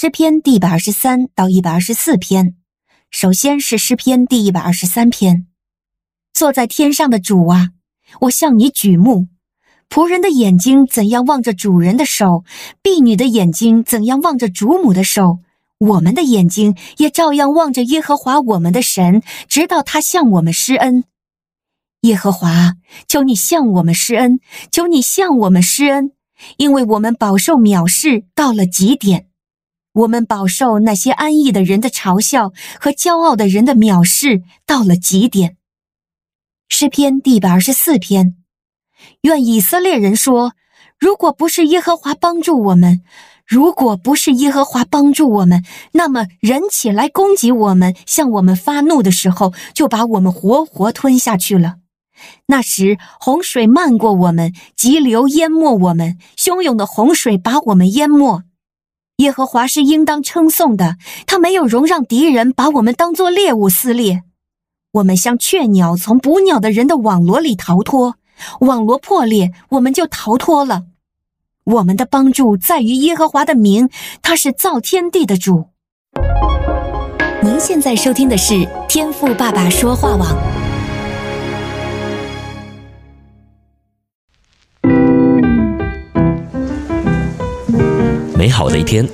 诗篇第一百二十三到一百二十四篇。首先是诗篇第一百二十三篇。坐在天上的主啊，我向你举目。仆人的眼睛怎样望着主人的手，婢女的眼睛怎样望着主母的手，我们的眼睛也照样望着耶和华我们的神，直到他向我们施恩。耶和华，求你向我们施恩，求你向我们施恩，因为我们饱受藐视到了极点。我们饱受那些安逸的人的嘲笑和骄傲的人的藐视到了极点。诗篇第一百二十四篇，愿以色列人说：如果不是耶和华帮助我们，如果不是耶和华帮助我们，那么人起来攻击我们，向我们发怒的时候，就把我们活活吞下去了。那时洪水漫过我们，急流淹没我们，汹涌的洪水把我们淹没。耶和华是应当称颂的，他没有容让敌人把我们当作猎物撕裂。我们像雀鸟从捕鸟的人的网罗里逃脱，网罗破裂，我们就逃脱了。我们的帮助在于耶和华的名，他是造天地的主。您现在收听的是天赋爸爸说话网。美好的一天，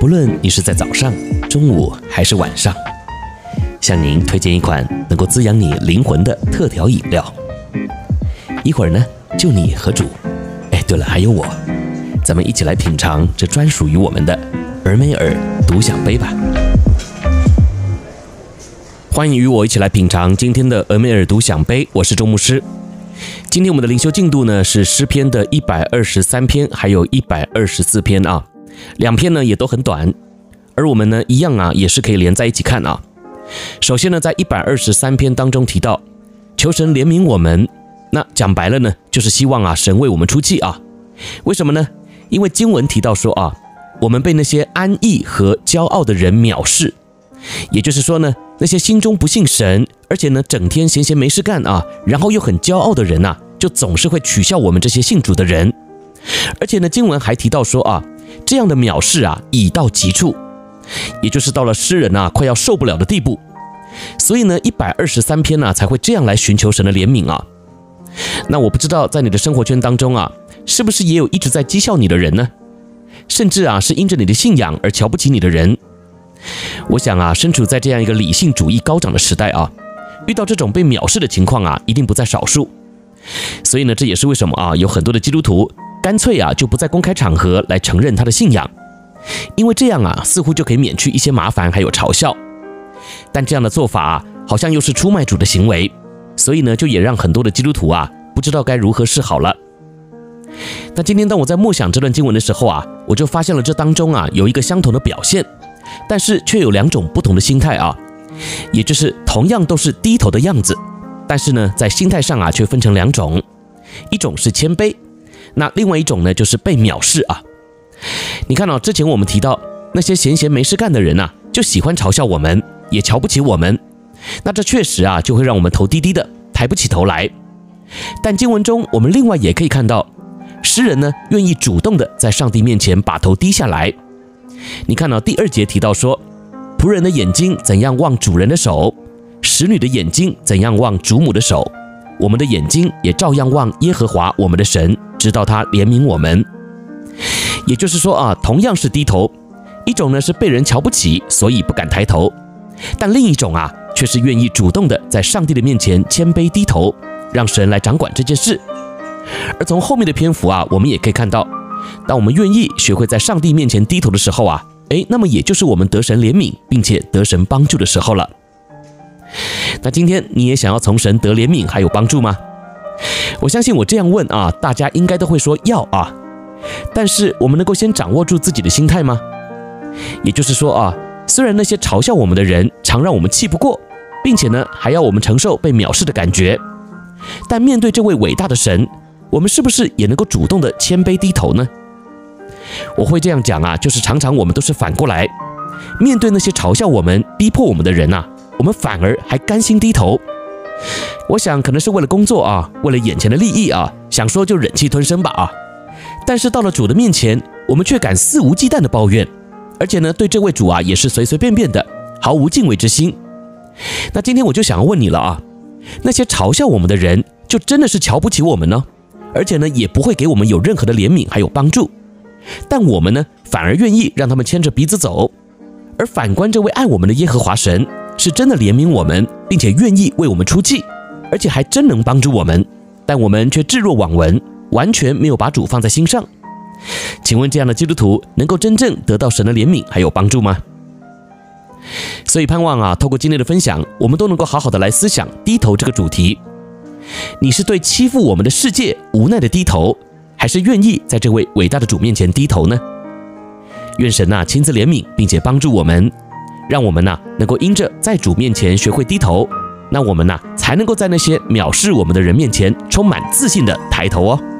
不论你是在早上、中午还是晚上，向您推荐一款能够滋养你灵魂的特调饮料。一会儿呢，就你和主，哎，对了，还有我，咱们一起来品尝这专属于我们的俄梅尔独享杯吧。欢迎与我一起来品尝今天的俄梅尔独享杯，我是周牧师。今天我们的灵修进度呢是诗篇的一百二十三篇，还有一百二十四篇啊，两篇呢也都很短，而我们呢一样啊也是可以连在一起看啊。首先呢，在一百二十三篇当中提到，求神怜悯我们，那讲白了呢就是希望啊神为我们出气啊。为什么呢？因为经文提到说啊，我们被那些安逸和骄傲的人藐视，也就是说呢。那些心中不信神，而且呢整天闲闲没事干啊，然后又很骄傲的人呐、啊，就总是会取笑我们这些信主的人。而且呢，经文还提到说啊，这样的藐视啊，已到极处，也就是到了诗人、啊、快要受不了的地步。所以呢，一百二十三篇呢、才会这样来寻求神的怜悯啊。那我不知道在你的生活圈当中啊，是不是也有一直在讥笑你的人呢？甚至啊，是因着你的信仰而瞧不起你的人。我想啊，身处在这样一个理性主义高涨的时代啊，遇到这种被藐视的情况啊，一定不在少数。所以呢，这也是为什么啊，有很多的基督徒干脆啊，就不在公开场合来承认他的信仰，因为这样啊，似乎就可以免去一些麻烦还有嘲笑。但这样的做法啊，好像又是出卖主的行为，所以呢，就也让很多的基督徒啊，不知道该如何是好了。那今天当我在默想这段经文的时候啊，我就发现了这当中啊，有一个相同的表现。但是却有两种不同的心态啊，也就是同样都是低头的样子，但是呢，在心态上啊，却分成两种，一种是谦卑，那另外一种呢，就是被藐视啊。你看到、哦、之前我们提到那些闲闲没事干的人呐、就喜欢嘲笑我们，也瞧不起我们，那这确实啊，就会让我们头低低的，抬不起头来。但经文中，我们另外也可以看到，诗人呢，愿意主动的在上帝面前把头低下来。你看到第二节提到说，仆人的眼睛怎样望主人的手，使女的眼睛怎样望主母的手，我们的眼睛也照样望耶和华我们的神，直到他怜悯我们。也就是说啊，同样是低头，一种呢是被人瞧不起，所以不敢抬头，但另一种啊却是愿意主动的在上帝的面前谦卑低头，让神来掌管这件事。而从后面的篇幅啊，我们也可以看到。当我们愿意学会在上帝面前低头的时候啊，诶，那么也就是我们得神怜悯并且得神帮助的时候了。那今天你也想要从神得怜悯还有帮助吗？我相信我这样问啊，大家应该都会说要啊。但是我们能够先掌握住自己的心态吗？也就是说啊，虽然那些嘲笑我们的人常让我们气不过，并且呢还要我们承受被藐视的感觉，但面对这位伟大的神。我们是不是也能够主动的谦卑低头呢？我会这样讲啊，就是常常我们都是反过来，面对那些嘲笑我们、逼迫我们的人呐、我们反而还甘心低头。我想可能是为了工作啊，为了眼前的利益啊，想说就忍气吞声吧啊。但是到了主的面前，我们却敢肆无忌惮的抱怨，而且呢，对这位主啊也是随随便便的，毫无敬畏之心。那今天我就想要问你了啊，那些嘲笑我们的人，就真的是瞧不起我们呢？而且呢，也不会给我们有任何的怜悯还有帮助，但我们呢，反而愿意让他们牵着鼻子走。而反观这位爱我们的耶和华神，是真的怜悯我们，并且愿意为我们出气，而且还真能帮助我们，但我们却置若罔闻，完全没有把主放在心上。请问这样的基督徒能够真正得到神的怜悯还有帮助吗？所以盼望啊，透过今天的分享，我们都能够好好的来思想低头这个主题。你是对欺负我们的世界无奈的低头，还是愿意在这位伟大的主面前低头呢？愿神呐亲自怜悯，并且帮助我们，让我们呐能够因着在主面前学会低头，那我们呐才能够在那些藐视我们的人面前充满自信的抬头哦。